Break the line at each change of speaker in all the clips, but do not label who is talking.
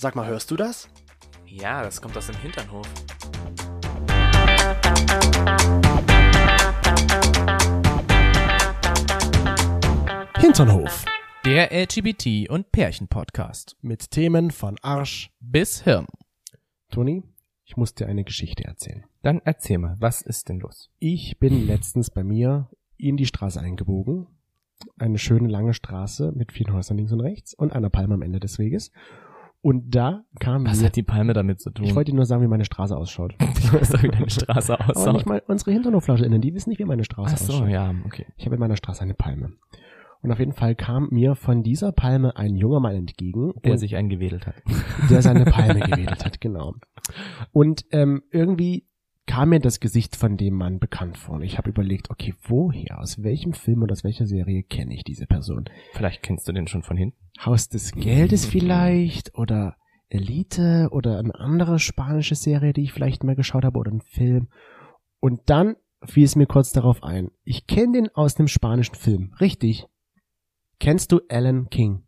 Sag mal, hörst du das?
Ja, das kommt aus dem Hinternhof.
Hinternhof.
Der LGBT- und Pärchen-Podcast.
Mit Themen von Arsch.
Bis Hirn.
Toni, ich muss dir eine Geschichte erzählen.
Dann erzähl mal, was ist denn los?
Ich bin letztens bei mir in die Straße eingebogen. Eine schöne lange Straße mit vielen Häusern links und rechts und einer Palme am Ende des Weges. Und da kam
Was hat die Palme damit zu tun?
ich wollte dir nur sagen, wie meine Straße ausschaut.
ich weiß doch, wie deine Straße
Aber
aussieht.
nicht mal unsere HinternhoflauscherInnen, die wissen nicht, wie meine Straße
Ach so,
ausschaut.
ja, okay.
Ich habe in meiner Straße eine Palme. Und auf jeden Fall kam mir von dieser Palme ein junger Mann entgegen,
Der
und
sich eingewedelt hat.
der seine Palme gewedelt hat, genau. Und ähm, irgendwie kam mir das Gesicht von dem Mann bekannt vor. Und ich habe überlegt, okay, woher, aus welchem Film oder aus welcher Serie kenne ich diese Person?
Vielleicht kennst du den schon von hinten.
Haus des Geldes vielleicht oder Elite oder eine andere spanische Serie, die ich vielleicht mal geschaut habe oder ein Film. Und dann fiel es mir kurz darauf ein. Ich kenne den aus einem spanischen Film. Richtig. Kennst du Alan King?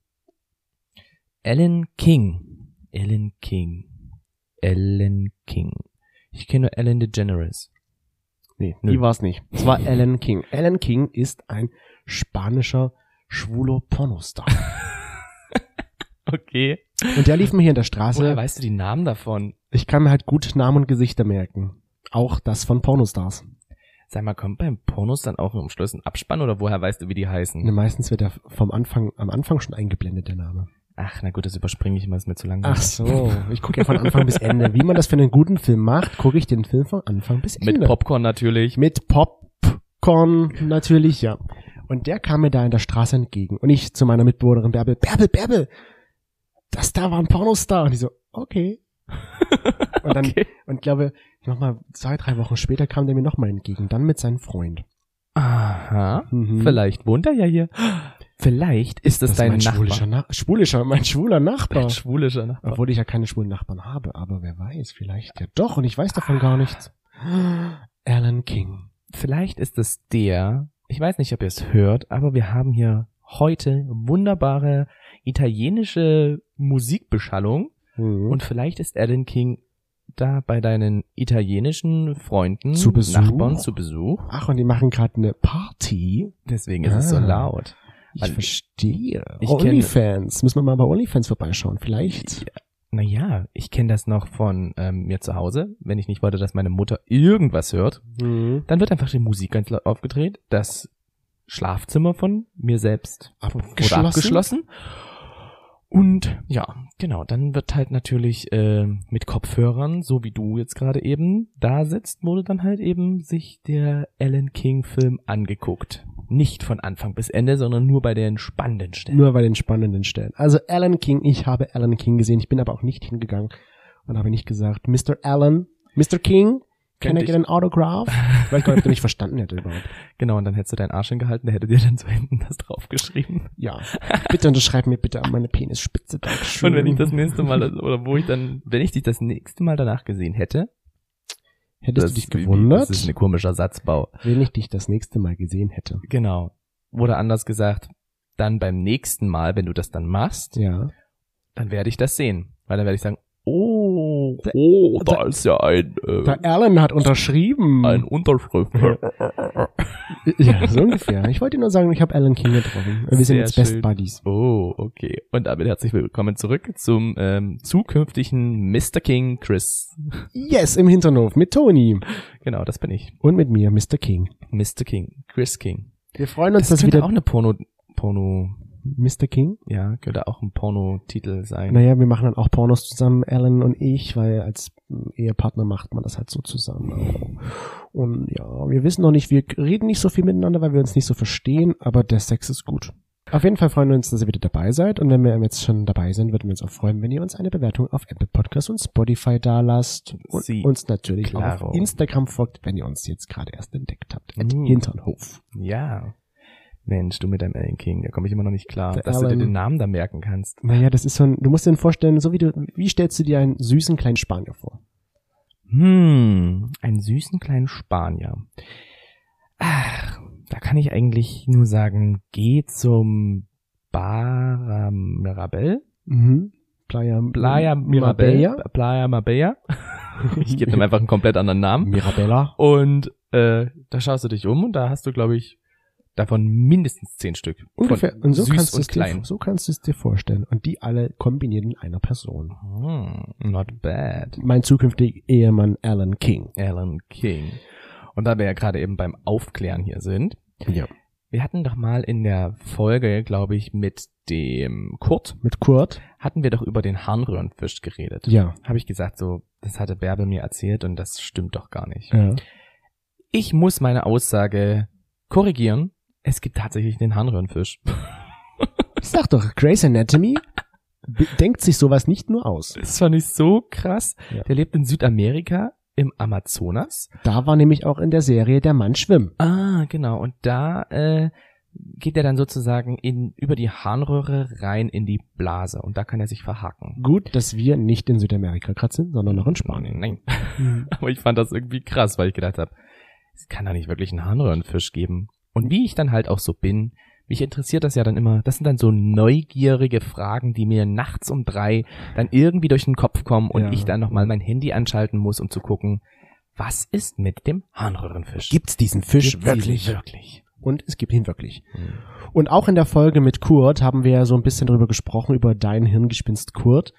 Ellen King. Ellen King. Ellen King. Ich kenne nur Ellen DeGeneres.
Nee,
Nö.
die war es nicht. Es war Alan King. Alan King ist ein spanischer schwuler Pornostar.
Okay.
Und der lief mir hier in der
Woher
Straße.
weißt du die Namen davon?
Ich kann mir halt gut Namen und Gesichter merken. Auch das von Pornostars.
Sag mal, kommt beim Pornos dann auch im Schluss ein Abspann oder woher weißt du, wie die heißen?
Ne, meistens wird er vom Anfang, am Anfang schon eingeblendet, der Name.
Ach, na gut, das überspringe ich immer, ist mir zu langweilig.
Ach so, ich gucke ja von Anfang bis Ende. Wie man das für einen guten Film macht, gucke ich den Film von Anfang bis Ende.
Mit Popcorn natürlich.
Mit Popcorn natürlich, ja. Und der kam mir da in der Straße entgegen. Und ich zu meiner Mitbewohnerin Bärbel, Bärbel, Bärbel, das da war ein Pornostar. Und die so, okay. Und dann,
Okay.
und glaube, nochmal zwei, drei Wochen später kam der mir nochmal entgegen. Dann mit seinem Freund.
Aha.
Mhm.
Vielleicht wohnt er ja hier. Vielleicht ist das,
Das
dein
mein
Nachbar.
schwulischer, Na schwulischer, mein schwuler Nachbar.
Dein schwulischer Nachbar.
Obwohl ich ja keine schwulen Nachbarn habe, aber wer weiß, vielleicht ja doch und ich weiß davon gar nichts. Alan King.
Vielleicht ist es der, ich weiß nicht, ob ihr es hört, aber wir haben hier heute wunderbare italienische Musikbeschallung
Mhm.
und vielleicht ist Alan King da bei deinen italienischen Freunden,
Zu Besuch?
Nachbarn zu Besuch.
Ach, und die machen gerade eine Party.
Deswegen ist es so
Ah.
laut.
Ich
Weil-
verstehe.
Ich kenn-
Onlyfans. Müssen wir mal bei Onlyfans vorbeischauen, vielleicht.
Naja, ich kenne das noch von ähm, mir zu Hause. Wenn ich nicht wollte, dass meine Mutter irgendwas hört,
Mhm.
dann wird einfach die Musik ganz laut aufgedreht. Das Schlafzimmer von mir selbst wurde
Abgeschlossen?
abgeschlossen. Und ja, genau, dann wird halt natürlich äh, mit Kopfhörern, so wie du jetzt gerade eben da sitzt, wurde dann halt eben sich der Alan King Film angeguckt. Nicht von Anfang bis Ende, sondern nur bei den spannenden Stellen.
Nur bei den spannenden Stellen. Also Alan King, ich habe Alan King gesehen. Ich bin aber auch nicht hingegangen und habe nicht gesagt, Mr. Alan, Mr. King, can I get an autograph? Ich weiß gar nicht, ob er mich verstanden hätte überhaupt.
Genau, und dann hättest du deinen Arsch hingehalten, der hätte dir dann so hinten das draufgeschrieben.
Ja. Bitte unterschreib mir bitte an meine Penisspitze. Dankeschön.
Und wenn ich das nächste Mal, oder wo ich dann, wenn ich dich das nächste Mal danach gesehen hätte,
Hättest
das,
du dich gewundert,
Das ist ein komischer Satzbau.
wenn ich dich das nächste Mal gesehen hätte?
Genau. Oder anders gesagt, dann beim nächsten Mal, wenn du das dann machst,
Ja.
dann werde ich das sehen. Weil dann werde ich sagen, oh, oh, da ist ja ein, äh,
Der Alan hat unterschrieben.
ein Unterschrift.
ja, so ungefähr. Ich wollte nur sagen, ich habe Alan King getroffen. Wir sind
Sehr
jetzt Best
schön.
Buddies.
Oh, okay. Und damit herzlich willkommen zurück zum ähm, zukünftigen Mr. King Chris.
Yes, im Hinternhof mit Toni.
Genau, das bin ich.
Und mit mir, Mr. King.
Mr. King. Chris King.
Wir freuen uns,
Das
dass wieder
auch eine Porno, Porno,
Mr. King.
ja, könnte auch ein Pornotitel sein.
Naja, wir machen dann auch Pornos zusammen, Alan und ich, weil als Ehepartner macht man das halt so zusammen. Und ja, wir wissen noch nicht, wir reden nicht so viel miteinander, weil wir uns nicht so verstehen, aber der Sex ist gut. Auf jeden Fall freuen wir uns, dass ihr wieder dabei seid. Und wenn wir jetzt schon dabei sind, würden wir uns auch freuen, wenn ihr uns eine Bewertung auf Apple Podcasts und Spotify da lasst. Und
Sie.
uns natürlich
Claro.
auf Instagram folgt, wenn ihr uns jetzt gerade erst entdeckt habt. At
Mm.
Hinternhof.
Ja. Mensch, du mit deinem Alan King, da komme ich immer noch nicht klar,
Der
dass du dir den Namen da merken kannst.
Naja, das ist so ein, du musst dir vorstellen, so wie du, wie stellst du dir einen süßen kleinen Spanier vor?
Hm, einen süßen kleinen Spanier. Ach, da kann ich eigentlich nur sagen, geh zum Bar Mirabel.
Mhm. Playa,
Playa Mirabella. Playa Marbella. ich gebe dem einfach einen komplett anderen Namen.
Mirabella.
Und äh, da schaust du dich um und da hast du, glaube ich, davon mindestens zehn Stück.
Ungefähr. Und so
süß
kannst, du
und
es dir,
klein.
so kannst du es dir vorstellen. Und die alle kombiniert in einer Person.
Hm, not bad.
Mein zukünftiger Ehemann Alan King.
Alan King. Und da wir ja gerade eben beim Aufklären hier sind,
Ja.
wir hatten doch mal in der Folge, glaube ich, mit dem Kurt,
Mit Kurt.
hatten wir doch über den Harnröhrenfisch geredet.
Ja.
Habe ich gesagt, so, das hatte Bärbel mir erzählt und das stimmt doch gar nicht.
ja.
Ich muss meine Aussage korrigieren. Es gibt tatsächlich den Harnröhrenfisch.
Ich sag doch, Grey's Anatomy denkt sich sowas nicht nur aus.
Das fand ich so krass.
Ja.
Der lebt in Südamerika, im Amazonas.
Da war nämlich auch in der Serie Der Mann schwimmen.
Ah, genau. Und da äh, geht er dann sozusagen in über die Harnröhre rein in die Blase und da kann er sich verhaken.
Gut, dass wir nicht in Südamerika gerade sind, sondern noch in Spanien.
Nein. Aber ich fand das irgendwie krass, weil ich gedacht habe, es kann da nicht wirklich einen Harnröhrenfisch geben. Und wie ich dann halt auch so bin, mich interessiert das ja dann immer, das sind dann so neugierige Fragen, die mir nachts um drei dann irgendwie durch den Kopf kommen und
Ja.
ich dann nochmal mein Handy anschalten muss, um zu gucken, was ist mit dem Harnröhrenfisch?
Gibt's diesen Fisch
Gibt's
wirklich?
Wirklich.
Und es gibt ihn wirklich. Und auch in der Folge mit Kurt haben wir ja so ein bisschen drüber gesprochen, über dein Hirngespinst Kurt.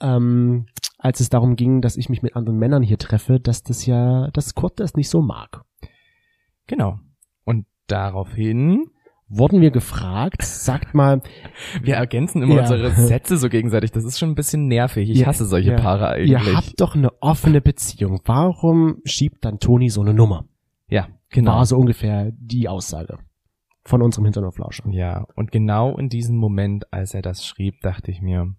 Ähm, als es darum ging, dass ich mich mit anderen Männern hier treffe, dass das ja, dass Kurt das nicht so mag.
Genau. Und daraufhin,
Wurden wir gefragt, sagt mal,
wir ergänzen immer
Ja.
unsere Sätze so gegenseitig. Das ist schon ein bisschen nervig. Ich
Ja,
hasse solche
ja.
Paare eigentlich.
ihr habt doch eine offene Beziehung. Warum schiebt dann Toni so eine Nummer?
ja, genau.
War so ungefähr die Aussage von unserem Hinterhoflauscher.
Ja, und genau in diesem Moment, als er das schrieb, dachte ich mir,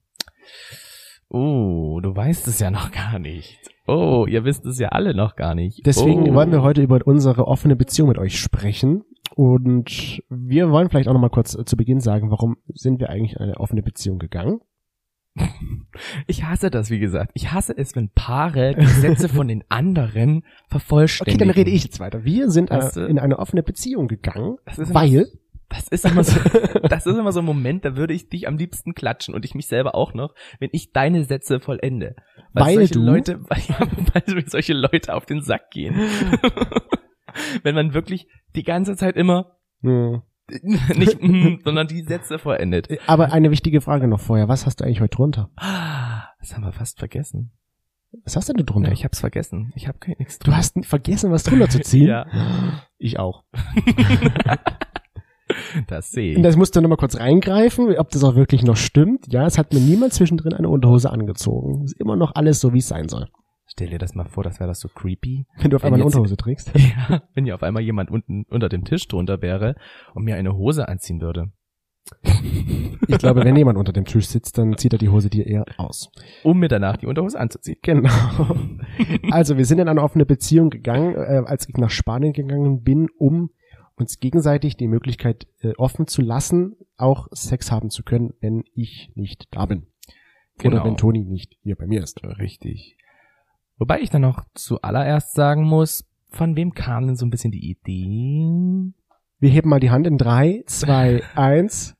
oh, du weißt es ja noch gar nicht. Oh, ihr wisst es ja alle noch gar nicht.
Deswegen
oh.
wollen wir heute über unsere offene Beziehung mit euch sprechen. Und wir wollen vielleicht auch noch mal kurz äh, zu Beginn sagen, warum sind wir eigentlich in eine offene Beziehung gegangen?
Ich hasse das, wie gesagt. Ich hasse es, wenn Paare die Sätze von den anderen
Okay,
vervollständigen.
dann rede ich jetzt weiter. Wir sind
Weißt du?
in eine offene Beziehung gegangen,
Das
weil
Das ist immer so, das ist immer so ein Moment, da würde ich dich am liebsten klatschen und ich mich selber auch noch, wenn ich deine Sätze vollende.
Weil
solche
du-
Leute, weil mir solche Leute auf den Sack gehen. Wenn man wirklich die ganze Zeit immer
Hm.
nicht, mm, sondern die Sätze vollendet.
Aber eine wichtige Frage noch vorher. Was hast du eigentlich heute drunter?
Ah, Das haben wir fast vergessen.
Was hast denn du drunter?
Ja, ich hab's vergessen. Ich hab kein nichts
du hast vergessen, was drunter zu ziehen?
Ja.
Ich auch.
Das sehe
Und
ich.
das musst du noch mal kurz reingreifen, ob das auch wirklich noch stimmt. Ja, es hat mir niemand zwischendrin eine Unterhose angezogen. Ist immer noch alles so, wie es sein soll.
Stell dir das mal vor, das wäre das so creepy.
Wenn du auf
Wenn
einmal eine
jetzt-
Unterhose trägst.
Ja, wenn ja auf einmal jemand unten unter dem Tisch drunter wäre und mir eine Hose anziehen würde.
Ich glaube, wenn jemand unter dem Tisch sitzt, dann zieht er die Hose dir eher aus.
Um mir danach die Unterhose anzuziehen.
Genau. Also wir sind in eine offene Beziehung gegangen, äh, als ich nach Spanien gegangen bin, um uns gegenseitig die Möglichkeit äh, offen zu lassen, auch Sex haben zu können, wenn ich nicht da bin.
Genau.
Oder wenn Toni nicht hier bei mir ist.
Richtig. Wobei ich dann noch zuallererst sagen muss, von wem kam denn so ein bisschen die Idee?
Wir heben mal die Hand in drei, zwei, eins.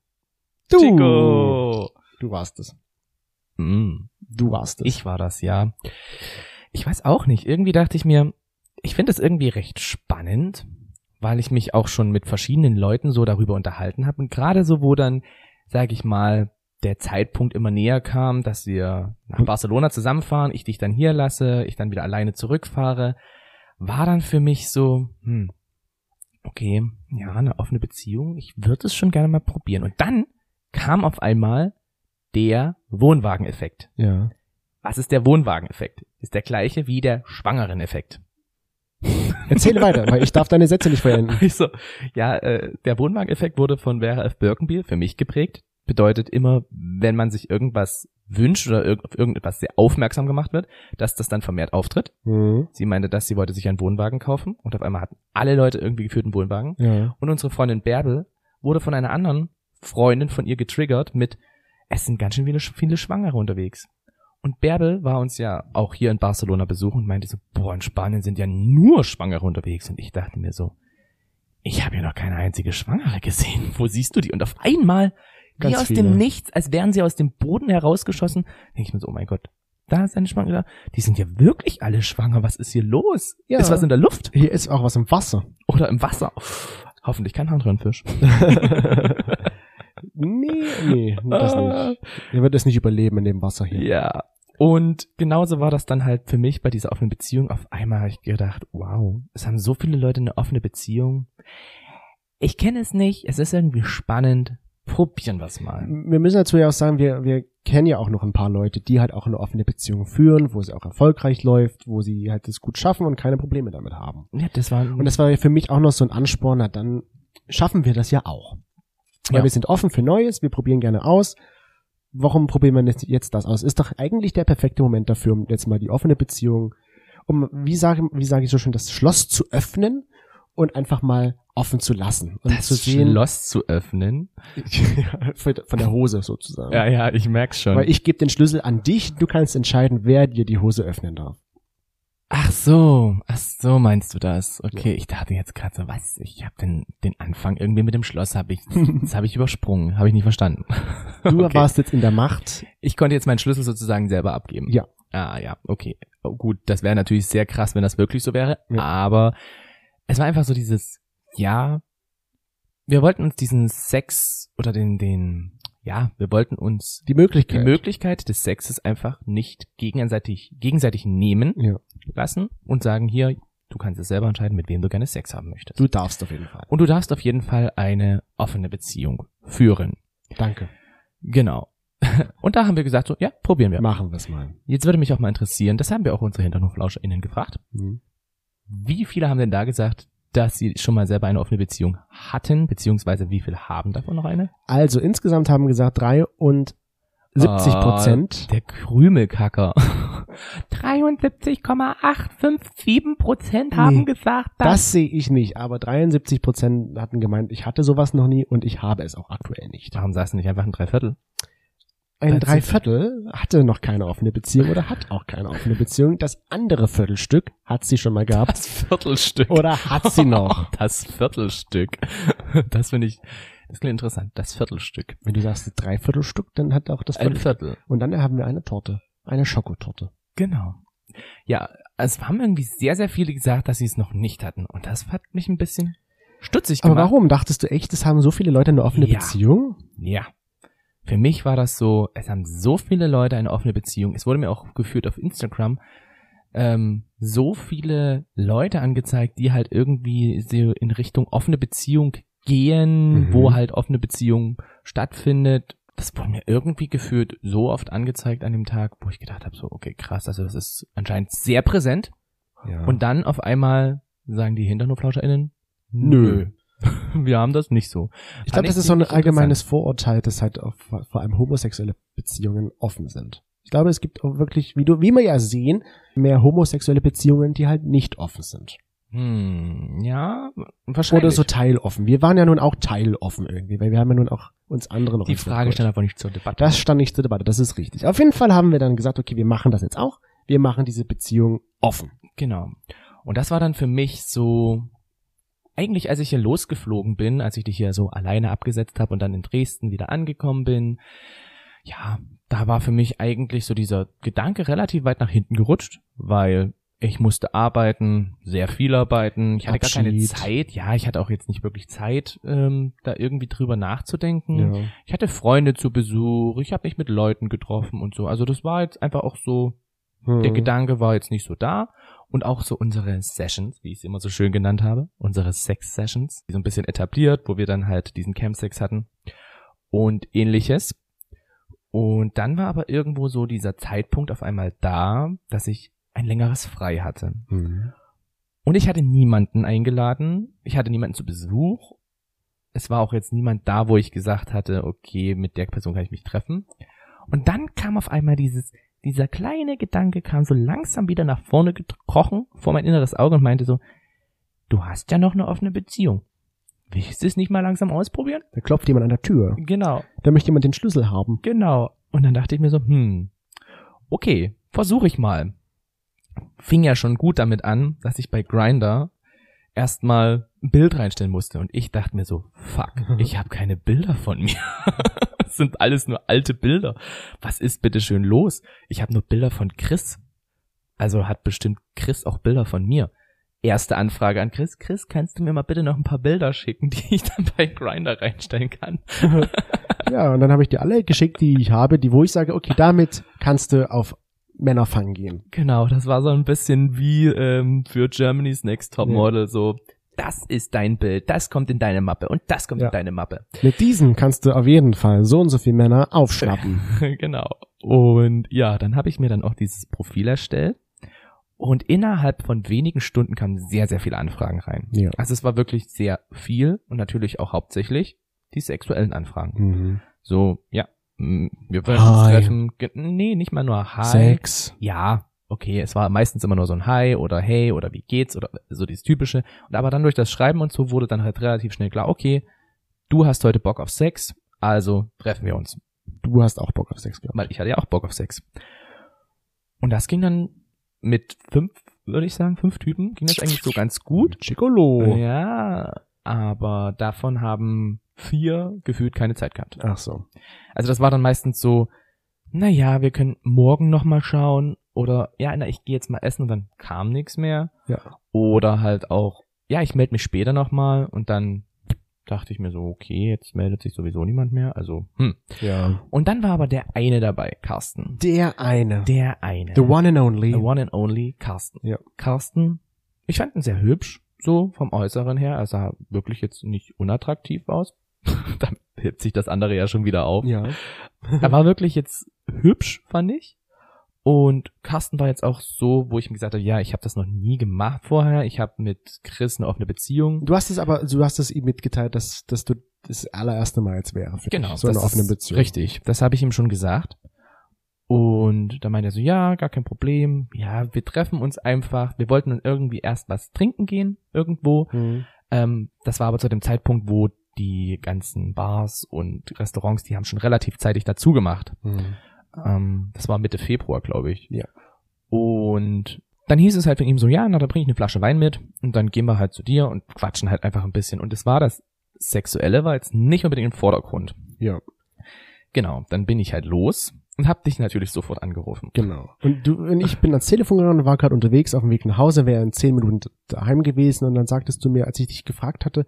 Du!
Chico!
Du warst es.
Mm,
Du warst es.
ich war das, ja. Ich weiß auch nicht. Irgendwie dachte ich mir, ich finde es irgendwie recht spannend, weil ich mich auch schon mit verschiedenen Leuten so darüber unterhalten habe. Und gerade so, wo dann, sage ich mal, der Zeitpunkt immer näher kam, dass wir nach Barcelona zusammenfahren, ich dich dann hier lasse, ich dann wieder alleine zurückfahre, war dann für mich so, hm, okay, ja, eine offene Beziehung, ich würde es schon gerne mal probieren. Und dann kam auf einmal der Wohnwageneffekt.
Ja.
Was ist der Wohnwageneffekt? Ist der gleiche wie der Schwangeren-Effekt.
Erzähle weiter, weil ich darf deine Sätze nicht vollenden.
Also, ja, äh, der Wohnwageneffekt wurde von Vera F. Birkenbiel für mich geprägt. Bedeutet immer, wenn man sich irgendwas wünscht oder irg auf irgendetwas sehr aufmerksam gemacht wird, dass das dann vermehrt auftritt.
Mhm.
Sie meinte, dass sie wollte sich einen Wohnwagen kaufen und auf einmal hatten alle Leute irgendwie geführt einen Wohnwagen.
Ja.
Und unsere Freundin Bärbel wurde von einer anderen Freundin von ihr getriggert mit, es sind ganz schön viele, viele Schwangere unterwegs. Und Bärbel war uns ja auch hier in Barcelona besuchen und meinte so, boah, in Spanien sind ja nur Schwangere unterwegs. Und ich dachte mir so, ich habe ja noch keine einzige Schwangere gesehen. Wo siehst du die? Und auf einmal Wie
Ganz
aus
viele.
dem Nichts, als wären sie aus dem Boden herausgeschossen. Denke ich mir so, oh mein Gott, da ist eine Schwangere. Die sind ja wirklich alle schwanger. Was ist hier los?
Ja.
Ist was in der Luft?
Hier ist auch was im Wasser.
Oder im Wasser? Hoffentlich kein Harnröhrenfisch.
nee, nee, das nicht. Er wird es nicht überleben in dem Wasser hier.
Ja. Und genauso war das dann halt für mich bei dieser offenen Beziehung. Auf einmal habe ich gedacht, wow, es haben so viele Leute eine offene Beziehung. Ich kenne es nicht, es ist irgendwie spannend. Probieren wir es mal.
Wir müssen dazu ja auch sagen, wir, wir kennen ja auch noch ein paar Leute, die halt auch eine offene Beziehung führen, wo sie auch erfolgreich läuft, wo sie halt das gut schaffen und keine Probleme damit haben.
Ja, das war
Und das war ja für mich auch noch so ein Ansporn, na dann schaffen wir das ja auch. Weil
Ja.
wir sind offen für Neues, wir probieren gerne aus. Warum probieren wir jetzt- jetzt das aus? Ist doch eigentlich der perfekte Moment dafür, um jetzt mal die offene Beziehung, um, wie sage, wie sage ich so schön, das Schloss zu öffnen und einfach mal offen zu lassen und
das
zu sehen,
Schloss zu öffnen.
von der Hose sozusagen.
Ja, ja, ich merk's schon.
Weil ich gebe den Schlüssel an dich, du kannst entscheiden, wer dir die Hose öffnen darf.
ach so, ach so meinst du das? Okay, ich dachte jetzt gerade so, was? Ich habe den den Anfang irgendwie mit dem Schloss habe ich das habe ich übersprungen, habe ich nicht verstanden.
Du
Okay.
warst jetzt in der Macht.
Ich konnte jetzt meinen Schlüssel sozusagen selber abgeben.
Ja.
Ah, ja, okay. Oh, gut, das wäre natürlich sehr krass, wenn das wirklich so wäre.
Ja.
Aber es war einfach so dieses, ja, wir wollten uns diesen Sex oder den, den, ja, wir wollten uns
Die
die
Möglichkeit.
Möglichkeit des Sexes einfach nicht gegenseitig, gegenseitig nehmen
ja.
lassen und sagen, hier, du kannst es selber entscheiden, mit wem du gerne Sex haben möchtest.
Du darfst auf jeden Fall.
und du darfst auf jeden Fall eine offene Beziehung führen.
Danke.
Genau. Und da haben wir gesagt, so, ja, probieren wir.
Machen wir es mal.
Jetzt würde mich auch mal interessieren, das haben wir auch unsere HinternhoflauscherInnen gefragt.
Mhm.
Wie viele haben denn da gesagt, dass sie schon mal selber eine offene Beziehung hatten, beziehungsweise wie viele haben davon noch eine?
Also insgesamt haben gesagt 73 Prozent.
Ah, Der Krümelkacker. 73,857 Prozent haben
Nee,
gesagt,
Das sehe ich nicht, aber 73 Prozent hatten gemeint, ich hatte sowas noch nie und ich habe es auch aktuell nicht.
Warum sagst du nicht einfach ein Dreiviertel?
Ein Dreiviertel hatte noch keine offene Beziehung oder hat auch keine offene Beziehung. Das andere Viertelstück hat sie schon mal gehabt
Das Viertelstück.
oder hat sie noch.
Das Viertelstück. Das finde ich, das klingt interessant. Das Viertelstück.
Wenn du sagst Dreiviertelstück, dann hat auch das
Ein
Viertel.
Viertel.
Und dann haben wir eine Torte. Eine Schokotorte.
Genau. Ja, es haben irgendwie sehr, sehr viele gesagt, dass sie es noch nicht hatten. Und das hat mich ein bisschen stutzig
Aber
gemacht.
warum? Dachtest du echt, es haben so viele Leute eine offene
Ja.
Beziehung?
Ja. Für mich war das so, es haben so viele Leute eine offene Beziehung. Es wurde mir auch geführt auf Instagram, ähm, so viele Leute angezeigt, die halt irgendwie so in Richtung offene Beziehung gehen,
Mhm.
wo halt offene Beziehung stattfindet. Das wurde mir irgendwie geführt so oft angezeigt an dem Tag, wo ich gedacht habe, so, okay, krass, also das ist anscheinend sehr präsent.
Ja.
Und dann auf einmal sagen die HinternhoflauscherInnen,
Nö.
Wir haben das nicht so.
ich glaube, das ist so ein allgemeines Vorurteil, dass halt auf, vor allem homosexuelle Beziehungen offen sind. Ich glaube, es gibt auch wirklich, wie du, wie wir ja sehen, mehr homosexuelle Beziehungen, die halt nicht offen sind.
Hm, ja, wahrscheinlich.
Oder so teiloffen. Wir waren ja nun auch teiloffen irgendwie, weil wir haben ja nun auch uns andere noch
Die Frage stand aber nicht zur Debatte.
Das stand nicht zur Debatte, das ist richtig. Auf jeden Fall haben wir dann gesagt, okay, wir machen das jetzt auch. Wir machen diese Beziehung offen.
genau. Und das war dann für mich so, eigentlich als ich hier losgeflogen bin, als ich dich hier so alleine abgesetzt habe und dann in Dresden wieder angekommen bin, ja, da war für mich eigentlich so dieser Gedanke relativ weit nach hinten gerutscht, weil ich musste arbeiten, sehr viel arbeiten. Ich hatte gar keine
Abschied.
Zeit. Ja, ich hatte auch jetzt nicht wirklich Zeit, ähm, da irgendwie drüber nachzudenken.
Ja.
Ich hatte Freunde zu Besuch, ich habe mich mit Leuten getroffen und so. Also das war jetzt einfach auch so,
Hm.
der Gedanke war jetzt nicht so da. Und auch so unsere Sessions, wie ich sie immer so schön genannt habe, unsere Sex-Sessions, die so ein bisschen etabliert, wo wir dann halt diesen Campsex hatten und ähnliches. Und dann war aber irgendwo so dieser Zeitpunkt auf einmal da, dass ich ein längeres Frei hatte.
Hm.
Und ich hatte niemanden eingeladen. Ich hatte niemanden zu Besuch. Es war auch jetzt niemand da, wo ich gesagt hatte, okay, mit der Person kann ich mich treffen. Und dann kam auf einmal dieses, dieser kleine Gedanke kam so langsam wieder nach vorne gekrochen vor mein inneres Auge und meinte so, du hast ja noch eine offene Beziehung. Willst du es nicht mal langsam ausprobieren?
Da klopft jemand an der Tür.
Genau,
Da möchte jemand den Schlüssel haben.
genau. Und dann dachte ich mir so, hm, okay, versuche ich mal. Fing ja schon gut damit an, dass ich bei Grinder erstmal ein Bild reinstellen musste und ich dachte mir so, fuck, ich habe keine Bilder von mir. Das sind alles nur alte Bilder. Was ist bitte schön los? Ich habe nur Bilder von Chris. Also hat bestimmt Chris auch Bilder von mir. Erste Anfrage an Chris. Chris, kannst du mir mal bitte noch ein paar Bilder schicken, die ich dann bei Grinder reinstellen kann?
ja, und dann habe ich dir alle geschickt, die ich habe, die wo ich sage, okay, damit kannst du auf Männerfang gehen.
Genau, das war so ein bisschen wie ähm, für Germany's Next Top Model, ja. so das ist dein Bild, das kommt in deine Mappe und das kommt ja. in deine Mappe.
Mit diesen kannst du auf jeden Fall so und so viele Männer aufschnappen.
genau. Und ja, dann habe ich mir dann auch dieses Profil erstellt. Und innerhalb von wenigen Stunden kamen sehr, sehr viele Anfragen rein. Ja. Also es war wirklich sehr viel und natürlich auch hauptsächlich die sexuellen Anfragen. Mhm. So, ja, wir wollen uns treffen. Nee, nicht mal nur Hi.
Sex.
Ja, okay, es war meistens immer nur so ein Hi oder Hey oder wie geht's oder so dieses typische. Und aber dann durch das Schreiben und so wurde dann halt relativ schnell klar, okay, du hast heute Bock auf Sex, also treffen wir uns.
Du hast auch Bock auf Sex,
glaube Weil ich hatte ja auch Bock auf Sex. Und das ging dann mit fünf, würde ich sagen, fünf Typen, ging das eigentlich so ganz gut.
Chicolo.
Ja, aber davon haben vier gefühlt keine Zeit gehabt.
Ach so.
Also das war dann meistens so, na ja, wir können morgen noch mal schauen oder ja, na, ich gehe jetzt mal essen und dann kam nichts mehr.
Ja.
Oder halt auch, ja, ich melde mich später noch mal und dann dachte ich mir so, okay, jetzt meldet sich sowieso niemand mehr, also hm.
Ja.
Und dann war aber der eine dabei, Carsten.
Der eine.
Der eine.
The one and only.
The one and only Carsten.
Ja.
Carsten, ich fand ihn sehr hübsch, so vom Äußeren her, er sah wirklich jetzt nicht unattraktiv aus. da hebt sich das andere ja schon wieder auf.
Ja.
er war wirklich jetzt hübsch, fand ich. Und Carsten war jetzt auch so, wo ich mir gesagt habe, ja, ich habe das noch nie gemacht vorher. Ich habe mit Chris eine offene Beziehung.
Du hast es aber, du hast es ihm mitgeteilt, dass, dass du das allererste Mal jetzt wäre.
Für genau,
dich, so eine offene Beziehung.
Richtig, das habe ich ihm schon gesagt. Und da meinte er so, ja, gar kein Problem. Ja, wir treffen uns einfach. Wir wollten dann irgendwie erst was trinken gehen, irgendwo. Mhm. Ähm, das war aber zu dem Zeitpunkt, wo die ganzen Bars und Restaurants, die haben schon relativ zeitig dazu gemacht. Mhm. Ähm, das war Mitte Februar, glaube ich.
Ja.
Und dann hieß es halt von ihm so, ja, na, da bringe ich eine Flasche Wein mit und dann gehen wir halt zu dir und quatschen halt einfach ein bisschen. Und es war das Sexuelle war jetzt nicht unbedingt im Vordergrund.
Ja.
Genau, dann bin ich halt los und hab dich natürlich sofort angerufen.
Genau. Und du und ich bin ans Telefon gegangen, war gerade unterwegs auf dem Weg nach Hause, wäre in zehn Minuten daheim gewesen und dann sagtest du mir, als ich dich gefragt hatte,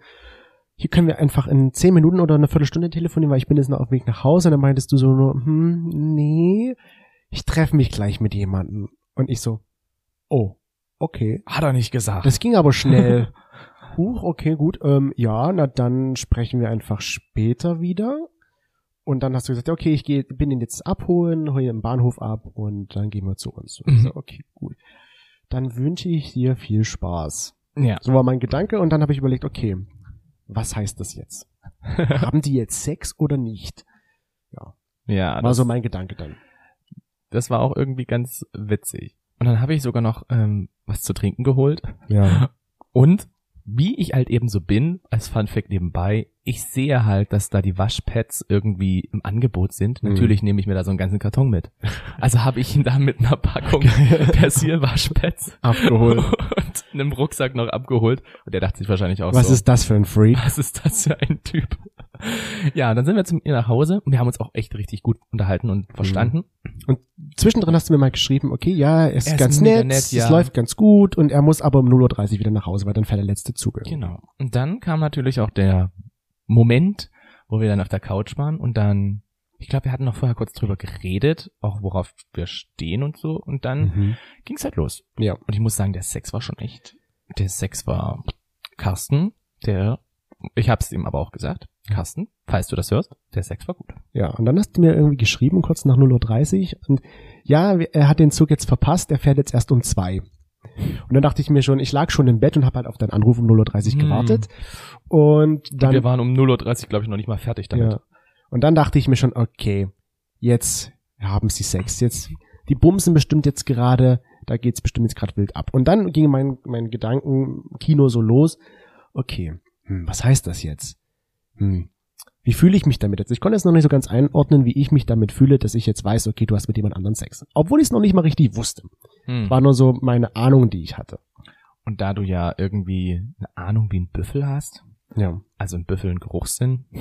hier können wir einfach in zehn Minuten oder eine Viertelstunde telefonieren, weil ich bin jetzt noch auf dem Weg nach Hause. Und dann meintest du so nur, hm, nee, ich treffe mich gleich mit jemandem. Und ich so, oh, okay.
Hat er nicht gesagt.
Das ging aber schnell. Huch, okay, gut. Ähm, ja, na dann sprechen wir einfach später wieder. Und dann hast du gesagt, okay, ich geh, bin ihn jetzt abholen, hol ihn im Bahnhof ab und dann gehen wir zu uns. Mhm. so, okay, gut. Dann wünsche ich dir viel Spaß.
Ja.
So war mein Gedanke und dann habe ich überlegt, okay, was heißt das jetzt? Haben die jetzt Sex oder nicht? Ja.
Ja.
War so mein Gedanke dann.
Das war auch irgendwie ganz witzig. Und dann habe ich sogar noch ähm, was zu trinken geholt.
Ja.
Und wie ich halt eben so bin, als Fun Fact nebenbei, ich sehe halt, dass da die Waschpads irgendwie im Angebot sind. Mhm. Natürlich nehme ich mir da so einen ganzen Karton mit. Also habe ich ihn da mit einer Packung Persil-Waschpads
abgeholt
und einem Rucksack noch abgeholt. Und der dachte sich wahrscheinlich auch
Was
so.
Was ist das für ein Freak?
Was ist das für ein Typ? ja, dann sind wir zu mir nach Hause und wir haben uns auch echt richtig gut unterhalten und verstanden.
Und zwischendrin hast du mir mal geschrieben, okay, ja, er ist, er ganz nett, nett ja. es läuft ganz gut und er muss aber um 0.30 Uhr wieder nach Hause, weil dann fährt der letzte Zug.
Genau. Und dann kam natürlich auch der Moment, wo wir dann auf der Couch waren und dann, ich glaube, wir hatten noch vorher kurz drüber geredet, auch worauf wir stehen und so und dann mhm. ging's halt los.
Ja.
Und ich muss sagen, der Sex war schon echt, der Sex war Carsten, der, ich hab's ihm aber auch gesagt, Carsten, falls du das hörst, der Sex war gut.
Ja, und dann hast du mir irgendwie geschrieben, kurz nach 0.30 Uhr, und ja, er hat den Zug jetzt verpasst, er fährt jetzt erst um zwei. Und dann dachte ich mir schon, ich lag schon im Bett und habe halt auf deinen Anruf um 0.30 Uhr hm. gewartet. Und dann.
Wir waren um 0.30 Uhr, glaube ich, noch nicht mal fertig damit. Ja.
Und dann dachte ich mir schon, okay, jetzt haben sie Sex. Jetzt, die bumsen bestimmt jetzt gerade, da geht's bestimmt jetzt gerade wild ab. Und dann ging mein, mein Gedankenkino so los, okay, hm, was heißt das jetzt? Hm, wie fühle ich mich damit jetzt? Ich konnte es noch nicht so ganz einordnen, wie ich mich damit fühle, dass ich jetzt weiß, okay, du hast mit jemand anderen Sex. Obwohl ich es noch nicht mal richtig wusste. Hm. War nur so meine Ahnung, die ich hatte.
Und da du ja irgendwie eine Ahnung wie ein Büffel hast,
ja.
also ein Büffel einen Geruchssinn.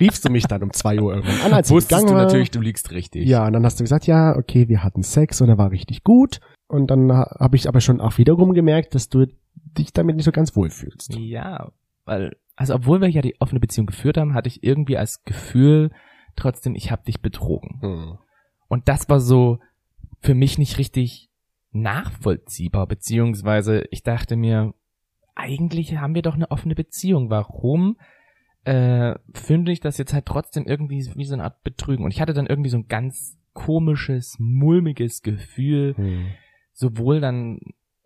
riefst du mich dann um zwei Uhr irgendwann an, als ich
Wusstest
gegangen
du natürlich, du liegst richtig.
Ja, und dann hast du gesagt, ja, okay, wir hatten Sex und er war richtig gut. Und dann ha- habe ich aber schon auch wiederum gemerkt, dass du dich damit nicht so ganz wohl fühlst.
Ja, weil, also obwohl wir ja die offene Beziehung geführt haben, hatte ich irgendwie als Gefühl trotzdem, ich habe dich betrogen.
Hm.
Und das war so für mich nicht richtig nachvollziehbar, beziehungsweise ich dachte mir, eigentlich haben wir doch eine offene Beziehung. Warum äh, finde ich das jetzt halt trotzdem irgendwie wie so eine Art Betrügen? Und ich hatte dann irgendwie so ein ganz komisches, mulmiges Gefühl,
Hm.
sowohl dann,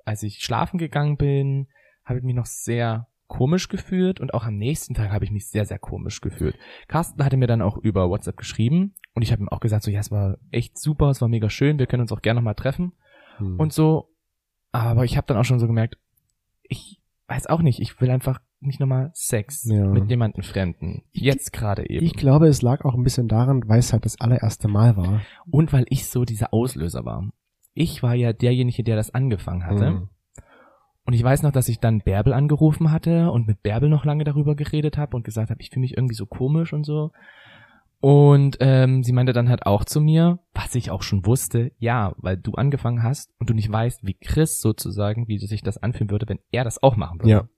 als ich schlafen gegangen bin, habe ich mich noch sehr komisch gefühlt und auch am nächsten Tag habe ich mich sehr, sehr komisch gefühlt. Carsten hatte mir dann auch über WhatsApp geschrieben und ich habe ihm auch gesagt, so ja, es war echt super, es war mega schön, wir können uns auch gerne nochmal treffen
Hm.
und so. Aber ich habe dann auch schon so gemerkt, ich weiß auch nicht, ich will einfach nicht nochmal Sex
Ja.
mit jemandem Fremden. Jetzt gerade eben.
Ich glaube, es lag auch ein bisschen daran, weil es halt das allererste Mal war.
und weil ich so dieser Auslöser war. Ich war ja derjenige, der das angefangen hatte.
Hm.
Und ich weiß noch, dass ich dann Bärbel angerufen hatte und mit Bärbel noch lange darüber geredet habe und gesagt habe, ich fühle mich irgendwie so komisch und so. Und ähm, sie meinte dann halt auch zu mir, was ich auch schon wusste, ja, weil du angefangen hast und du nicht weißt, wie Chris sozusagen, wie sich das anfühlen würde, wenn er das auch machen würde.
Ja.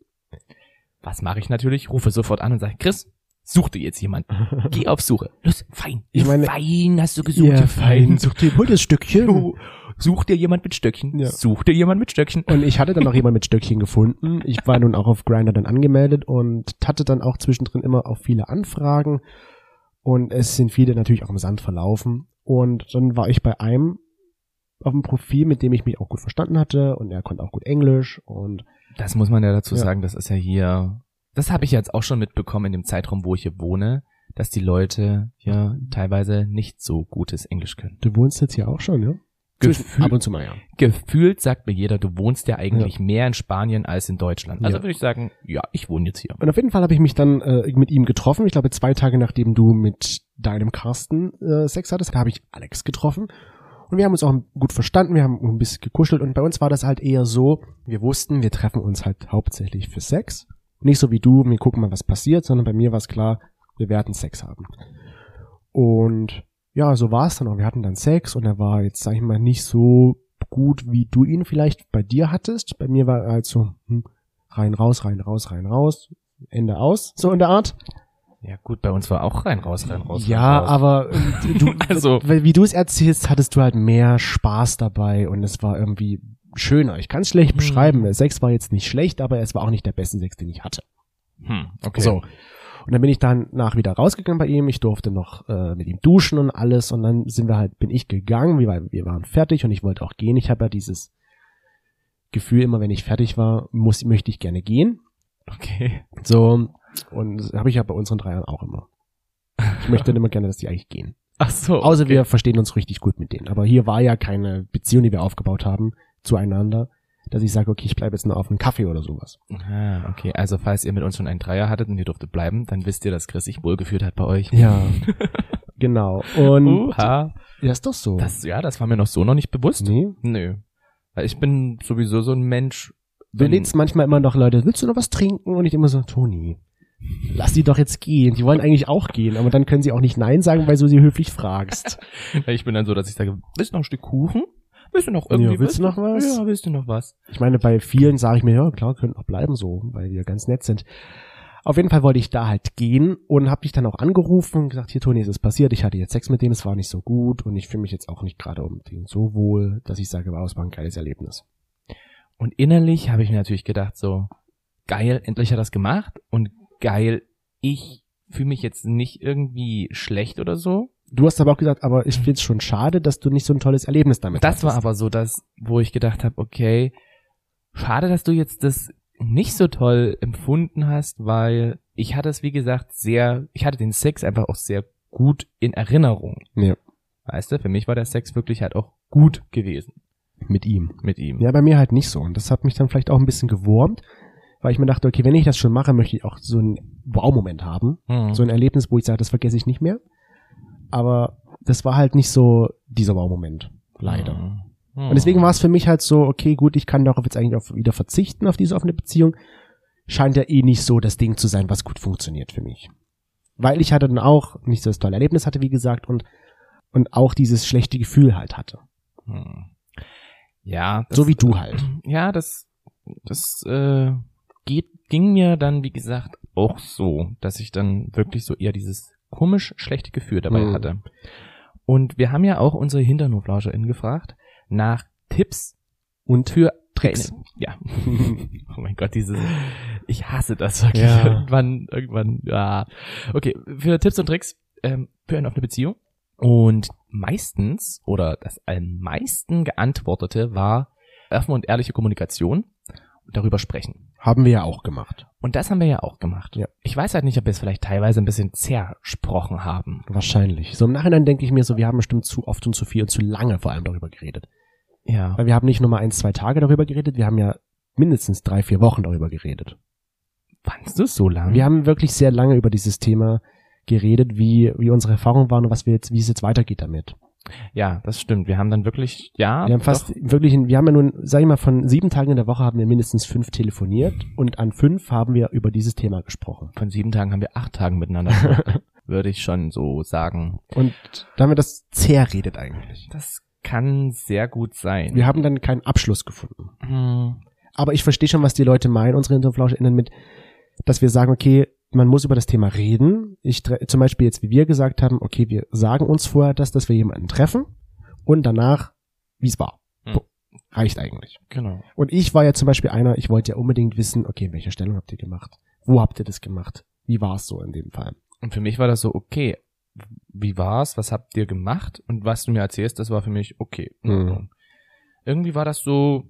Was mache ich natürlich? Rufe sofort an und sage, Chris, such dir jetzt jemanden. Geh auf Suche. Los, fein.
Ich meine-
fein hast du gesucht.
Ja, fein. Such dir, hol das Stückchen.
Such dir jemand mit Stöckchen.
Ja.
Such dir jemand mit Stöckchen.
Und ich hatte dann auch jemand mit Stöckchen gefunden. Ich war nun auch auf Grinder dann angemeldet und hatte dann auch zwischendrin immer auch viele Anfragen. Und es sind viele natürlich auch im Sand verlaufen. Und dann war ich bei einem auf dem Profil, mit dem ich mich auch gut verstanden hatte und er konnte auch gut Englisch und
Das muss man ja dazu
Ja.
sagen, das ist ja hier, das habe ich jetzt auch schon mitbekommen in dem Zeitraum, wo ich hier wohne, dass die Leute hier teilweise nicht so gutes Englisch können.
du wohnst jetzt hier auch schon, ja?
Gefühl-
Ab und zu mal, ja.
Gefühlt sagt mir jeder, du wohnst ja eigentlich mehr in Spanien als in Deutschland. Also
Ja.
würde ich sagen, ja, ich wohne jetzt hier.
Und auf jeden Fall habe ich mich dann äh, mit ihm getroffen. Ich glaube, zwei Tage nachdem du mit deinem Carsten äh, Sex hattest, habe ich Alex getroffen. Und wir haben uns auch gut verstanden, wir haben ein bisschen gekuschelt. Und bei uns war das halt eher so, wir wussten, wir treffen uns halt hauptsächlich für Sex. Nicht so wie du, wir gucken mal, was passiert, sondern bei mir war es klar, wir werden Sex haben. Und ja, so war es dann auch. Wir hatten dann Sex und er war jetzt, sag ich mal, nicht so gut, wie du ihn vielleicht bei dir hattest. Bei mir war er halt so, hm, rein, raus, rein, raus, rein, raus, Ende aus, so in der Art.
Ja gut, bei uns war auch rein, raus, rein, raus.
ja,
rein, raus.
aber äh, du,
Also-
wie du es erzählst, hattest du halt mehr Spaß dabei und es war irgendwie schöner. Ich kann es schlecht
Hm.
beschreiben. Sex war jetzt nicht schlecht, aber es war auch nicht der beste Sex, den ich hatte.
Hm, okay.
So. Und dann bin ich dann nach wieder rausgegangen bei ihm. Ich durfte noch äh, mit ihm duschen und alles. Und dann sind wir halt, bin ich gegangen, wir, wir waren fertig und ich wollte auch gehen. Ich habe ja dieses Gefühl, immer wenn ich fertig war, muss, möchte ich gerne gehen.
Okay.
So. Und das habe ich ja bei unseren Dreiern auch immer. Ich möchte dann immer gerne, dass die eigentlich gehen.
Ach so.
Außer
okay.
wir verstehen uns richtig gut mit denen. Aber hier war ja keine Beziehung, die wir aufgebaut haben zueinander, dass ich sage, okay, ich bleibe jetzt nur auf einen Kaffee oder sowas.
Ah, okay. Also falls ihr mit uns schon einen Dreier hattet und ihr durftet bleiben, dann wisst ihr, dass Chris sich wohlgefühlt hat bei euch.
Ja. genau. Und
Uha.
ja, ist doch so.
Das, ja, das war mir noch so noch nicht bewusst.
nee.
Nö. Weil ich bin sowieso so ein Mensch.
Du lädst manchmal immer noch Leute, willst du noch was trinken? Und ich immer so, Toni, lass die doch jetzt gehen. Die wollen eigentlich auch gehen, aber dann können sie auch nicht Nein sagen, weil du sie höflich fragst.
Ich bin dann so, dass ich sage, willst du noch ein Stück Kuchen? Willst du noch irgendwie
Ja, willst du noch was?
Ja, willst du noch was?
Ich meine, bei vielen sage ich mir, ja klar, können auch bleiben so, weil wir ganz nett sind. Auf jeden Fall wollte ich da halt gehen und habe dich dann auch angerufen und gesagt, hier Toni, es ist passiert, ich hatte jetzt Sex mit dem, es war nicht so gut und ich fühle mich jetzt auch nicht gerade unbedingt so wohl, dass ich sage, wow, es war ein geiles Erlebnis.
Und innerlich habe ich mir natürlich gedacht, so, geil, endlich hat er das gemacht und geil, ich fühle mich jetzt nicht irgendwie schlecht oder so.
Du hast aber auch gesagt, aber ich finde es schon schade, dass du nicht so ein tolles Erlebnis damit
Das war
hattest.
aber so das, wo ich gedacht habe, okay, schade, dass du jetzt das nicht so toll empfunden hast, weil ich hatte es, wie gesagt, sehr, ich hatte den Sex einfach auch sehr gut in Erinnerung.
Ja.
Weißt du, für mich war der Sex wirklich halt auch gut gewesen
mit ihm.
mit ihm.
Ja, bei mir halt nicht so. Und das hat mich dann vielleicht auch ein bisschen gewurmt, weil ich mir dachte, okay, wenn ich das schon mache, möchte ich auch so einen Wow-Moment haben.
Mhm.
So ein Erlebnis, wo ich sage, das vergesse ich nicht mehr. Aber das war halt nicht so dieser Wow-Moment. Leider.
Mhm.
Und deswegen war es für mich halt so, okay, gut, ich kann darauf jetzt eigentlich auch wieder verzichten, auf diese offene Beziehung. Scheint ja eh nicht so das Ding zu sein, was gut funktioniert für mich. weil ich hatte dann auch nicht so das tolle Erlebnis hatte, wie gesagt, und, und auch dieses schlechte Gefühl halt hatte.
Hm. Ja. Das,
so wie du halt.
Ja, das, das äh, geht, ging mir dann, wie gesagt, auch so, dass ich dann wirklich so eher dieses komisch schlechte Gefühl dabei
Hm.
hatte. Und wir haben ja auch unsere HinternhoflauscherInnen gefragt nach Tipps
Und
für
Tricks.
Training. Ja. oh mein Gott, dieses, ich hasse das wirklich.
Ja.
Irgendwann, irgendwann, ja. Okay, für Tipps und Tricks ähm, für eine offene Beziehung. Und meistens oder das am meisten geantwortete war offene und ehrliche Kommunikation darüber sprechen.
Haben wir ja auch gemacht.
Und das haben wir ja auch gemacht.
Ja.
Ich weiß halt nicht, ob wir es vielleicht teilweise ein bisschen zersprochen haben.
Wahrscheinlich. So im Nachhinein denke ich mir so, wir haben bestimmt zu oft und zu viel und zu lange vor allem darüber geredet.
Ja.
Weil wir haben nicht nur mal ein, zwei Tage darüber geredet, wir haben ja mindestens drei, vier Wochen darüber geredet.
Fandest du so lang?
Wir haben wirklich sehr lange über dieses Thema geredet, wie, wie unsere Erfahrungen waren und was wir jetzt, wie es jetzt weitergeht damit.
Ja, das stimmt. Wir haben dann wirklich, ja.
Wir haben fast
doch,
wirklich, wir haben ja nun, sag ich mal, von sieben Tagen in der Woche haben wir mindestens fünf telefoniert und an fünf haben wir über dieses Thema gesprochen.
von sieben Tagen haben wir acht Tagen miteinander gesprochen. Würde ich schon so sagen.
Und da haben wir das zerredet eigentlich.
Das kann sehr gut sein.
Wir haben dann keinen Abschluss gefunden.
Hm,
Aber ich verstehe schon, was die Leute meinen, unsere HinternflauschInnen mit, dass wir sagen, okay, man muss über das Thema reden. Ich zum Beispiel jetzt, wie wir gesagt haben, okay, wir sagen uns vorher das, dass wir jemanden treffen und danach, wie es war.
Hm.
Reicht eigentlich.
genau.
Und ich war ja zum Beispiel einer, ich wollte ja unbedingt wissen, okay, in welcher Stellung habt ihr gemacht? Wo habt ihr das gemacht? Wie war es so in dem Fall?
Und für mich war das so, okay, wie war's? Was habt ihr gemacht? Und was du mir erzählst, das war für mich okay.
Mhm.
Irgendwie war das so,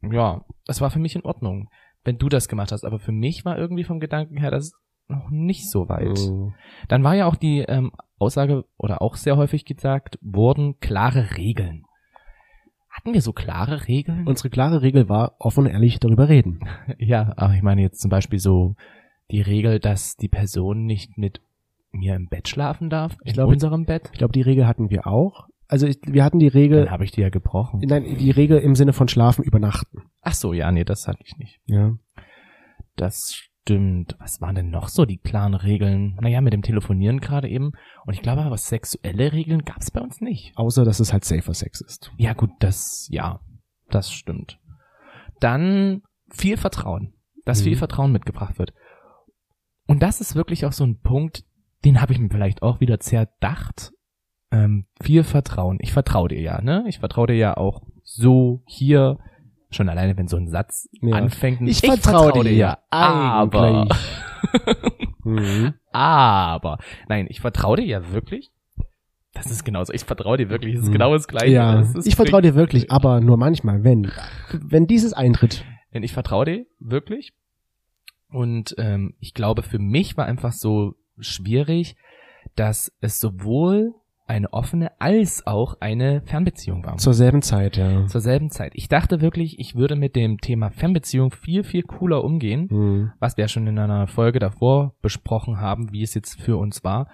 ja, das war für mich in Ordnung, wenn du das gemacht hast. Aber für mich war irgendwie vom Gedanken her das noch nicht so weit.
Mhm.
Dann war ja auch die ähm, Aussage oder auch sehr häufig gesagt wurden klare Regeln. Hatten wir so klare Regeln?
Unsere klare Regel war, offen und ehrlich darüber reden.
ja, aber ich meine jetzt zum Beispiel so die Regel, dass die Person nicht mit mir im Bett schlafen darf,
Ich
in
glaube-
unserem Bett.
Ich glaube, die Regel hatten wir auch. Also ich, wir hatten die Regel,
Dann habe ich die ja gebrochen.
nein, die Regel im Sinne von Schlafen übernachten.
Ach so, ja, nee, das hatte ich nicht.
Ja.
Das stimmt. Was waren denn noch so die klaren Regeln? Naja, mit dem Telefonieren gerade eben. Und ich glaube aber, sexuelle Regeln gab es bei uns nicht.
Außer, dass es halt safer Sex ist.
Ja, gut, das, ja, das stimmt. Dann viel Vertrauen. Dass
Mhm.
viel Vertrauen mitgebracht wird. Und das ist wirklich auch so ein Punkt, den habe ich mir vielleicht auch wieder zerdacht. Ähm, viel Vertrauen. Ich vertraue dir ja, ne? Ich vertraue dir ja auch so hier. Schon alleine, wenn so ein Satz
Ja.
anfängt.
Ich vertraue dir ja
aber.
Mhm.
aber. Nein, ich vertraue dir ja wirklich. Das ist genauso. Ich vertraue dir wirklich. Das ist
Mhm.
genau das Gleiche.
Ja,
Das
ich vertraue dir wirklich, aber nur manchmal, wenn, wenn dieses eintritt.
Denn ich vertraue dir wirklich. Und ähm, ich glaube, für mich war einfach so schwierig, dass es sowohl eine offene als auch eine Fernbeziehung war.
Zur selben Zeit, ja.
Zur selben Zeit. Ich dachte wirklich, ich würde mit dem Thema Fernbeziehung viel, viel cooler umgehen,
Mhm.
was wir ja schon in einer Folge davor besprochen haben, wie es jetzt für uns war.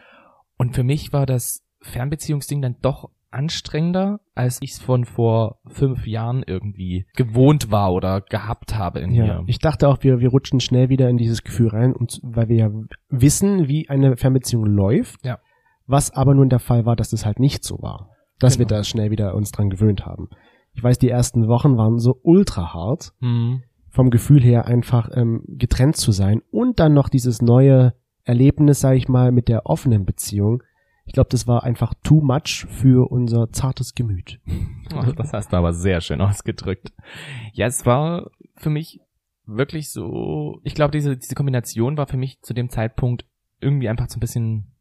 Und für mich war das Fernbeziehungsding dann doch anstrengender, als ich es von vor fünf Jahren irgendwie gewohnt war oder gehabt habe in
Ja,
mir.
ich dachte auch, wir, wir rutschen schnell wieder in dieses Gefühl rein, und, weil wir ja wissen, wie eine Fernbeziehung läuft.
Ja.
Was aber nun der Fall war, dass das halt nicht so war. Dass wir
Genau.
da schnell wieder uns dran gewöhnt haben. Ich weiß, die ersten Wochen waren so ultra hart,
Hm.
vom Gefühl her einfach ähm, getrennt zu sein und dann noch dieses neue Erlebnis, sag ich mal, mit der offenen Beziehung. Ich glaube, das war einfach too much für unser zartes Gemüt.
Oh, das hast du aber sehr schön ausgedrückt. Ja, es war für mich wirklich so, ich glaube, diese, diese Kombination war für mich zu dem Zeitpunkt irgendwie einfach so ein bisschen,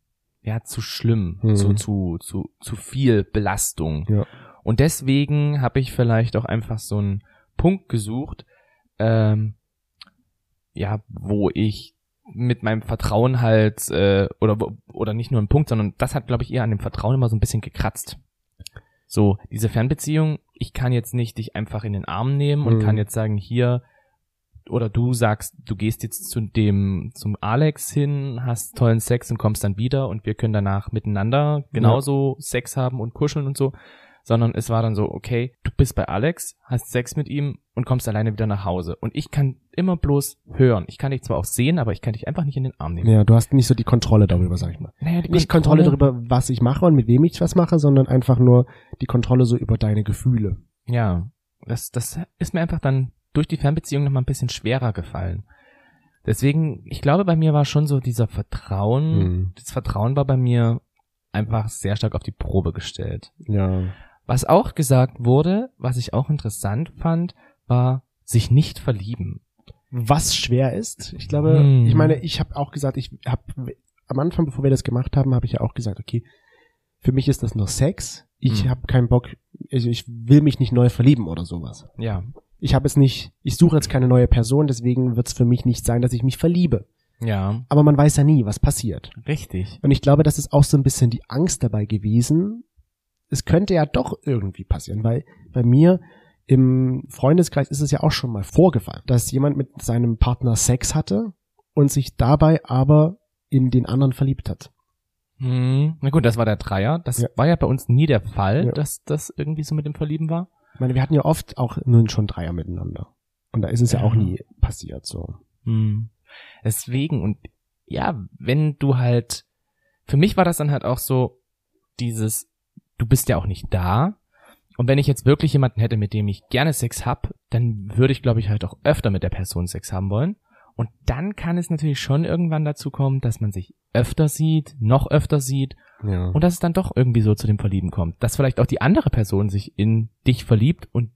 ja, zu schlimm,
Mhm.
so zu, zu, zu viel Belastung.
Ja.
Und deswegen habe ich vielleicht auch einfach so einen Punkt gesucht, ähm, ja, wo ich mit meinem Vertrauen halt, äh, oder, oder nicht nur einen Punkt, sondern das hat, glaube ich, eher an dem Vertrauen immer so ein bisschen gekratzt. So, diese Fernbeziehung, ich kann jetzt nicht dich einfach in den Arm nehmen und
Mhm.
kann jetzt sagen, hier, oder du sagst, du gehst jetzt zu dem, zum Alex hin, hast tollen Sex und kommst dann wieder und wir können danach miteinander genauso Sex haben und kuscheln und so. sondern es war dann so, okay, du bist bei Alex, hast Sex mit ihm und kommst alleine wieder nach Hause. Und ich kann immer bloß hören. Ich kann dich zwar auch sehen, aber ich kann dich einfach nicht in den Arm nehmen.
Ja, du hast nicht so die Kontrolle darüber, sag ich mal.
Naja, die
Nicht Kontrolle darüber, was ich mache und mit wem ich was mache, sondern einfach nur die Kontrolle so über deine Gefühle.
Ja, das, das ist mir einfach dann durch die Fernbeziehung nochmal ein bisschen schwerer gefallen. Deswegen, ich glaube, bei mir war schon so dieser Vertrauen,
Hm.
das Vertrauen war bei mir einfach sehr stark auf die Probe gestellt.
Ja.
Was auch gesagt wurde, was ich auch interessant fand, war sich nicht verlieben.
Was schwer ist, ich glaube,
Hm.
ich meine, ich habe auch gesagt, ich habe am Anfang, bevor wir das gemacht haben, habe ich ja auch gesagt, okay, für mich ist das nur Sex. Ich
Hm.
habe keinen Bock, also ich will mich nicht neu verlieben oder sowas.
Ja,
Ich habe es nicht, ich suche jetzt keine neue Person, deswegen wird es für mich nicht sein, dass ich mich verliebe.
ja,
Aber man weiß ja nie, was passiert.
richtig.
Und ich glaube, das ist auch so ein bisschen die Angst dabei gewesen. Es könnte ja doch irgendwie passieren, weil bei mir im Freundeskreis ist es ja auch schon mal vorgefallen, dass jemand mit seinem Partner Sex hatte und sich dabei aber in den anderen verliebt hat.
Hm, na gut, das war der Dreier. Das
Ja.
war ja bei uns nie der Fall,
Ja.
dass das irgendwie so mit dem Verlieben war.
Ich meine, wir hatten ja oft auch nun schon Dreier miteinander. Und da ist es ja,
Ja.
auch nie passiert so.
Hm. Deswegen, und ja, wenn du halt, für mich war das dann halt auch so, dieses, du bist ja auch nicht da. Und wenn ich jetzt wirklich jemanden hätte, mit dem ich gerne Sex hab, dann würde ich, glaube ich, halt auch öfter mit der Person Sex haben wollen. Und dann kann es natürlich schon irgendwann dazu kommen, dass man sich öfter sieht, noch öfter sieht
Ja.
und dass es dann doch irgendwie so zu dem Verlieben kommt. Dass vielleicht auch die andere Person sich in dich verliebt und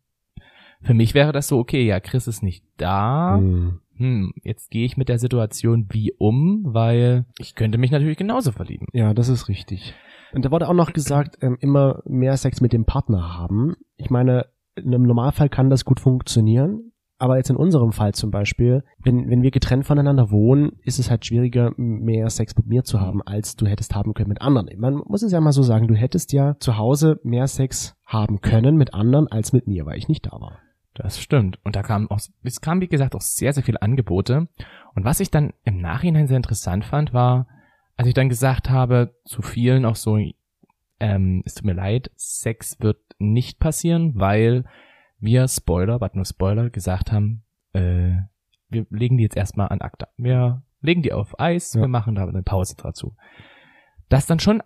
für mich wäre das so, okay, ja, Chris ist nicht da,
Hm.
hm, jetzt gehe ich mit der Situation wie um, weil ich könnte mich natürlich genauso verlieben.
Ja, das ist richtig. Und da wurde auch noch gesagt, ähm, immer mehr Sex mit dem Partner haben. Ich meine, in einem Normalfall kann das gut funktionieren. Aber jetzt in unserem Fall zum Beispiel, wenn, wenn wir getrennt voneinander wohnen, ist es halt schwieriger, mehr Sex mit mir zu haben, als du hättest haben können mit anderen. Man muss es ja mal so sagen, du hättest ja zu Hause mehr Sex haben können mit anderen als mit mir, weil ich nicht da war.
Das stimmt. Und da kam auch, es kam wie gesagt auch sehr, sehr viele Angebote. Und was ich dann im Nachhinein sehr interessant fand, war, als ich dann gesagt habe, zu vielen auch so, ähm, es tut mir leid, Sex wird nicht passieren, weil wir Spoiler, was nur Spoiler, gesagt haben, äh, wir legen die jetzt erstmal an ACTA. Wir legen die auf Eis,
Ja.
wir machen da eine Pause dazu. Dass dann schon